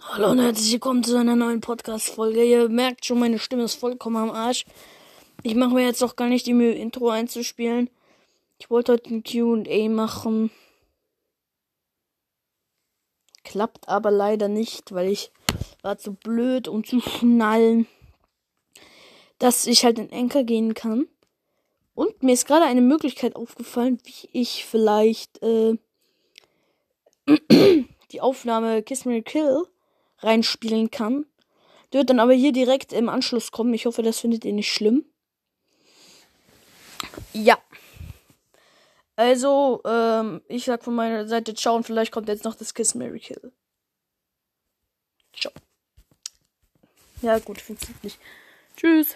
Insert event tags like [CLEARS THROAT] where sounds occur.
Hallo und herzlich willkommen zu einer neuen Podcast-Folge. Ihr merkt schon, meine Stimme ist vollkommen am Arsch. Ich mache mir jetzt auch gar nicht die Mühe, Intro einzuspielen. Ich wollte heute ein QA machen. Klappt aber leider nicht, weil ich war zu blöd, um zu schnallen, dass ich halt in Enker gehen kann. Und mir ist gerade eine Möglichkeit aufgefallen, wie ich vielleicht äh, [CLEARS THROAT] die Aufnahme Kiss Me Kill reinspielen kann. Der wird dann aber hier direkt im Anschluss kommen. Ich hoffe, das findet ihr nicht schlimm. Ja. Also, ähm, ich sag von meiner Seite ciao und vielleicht kommt jetzt noch das Kiss Mary Kill. Ciao. Ja, gut, funktioniert nicht. Tschüss.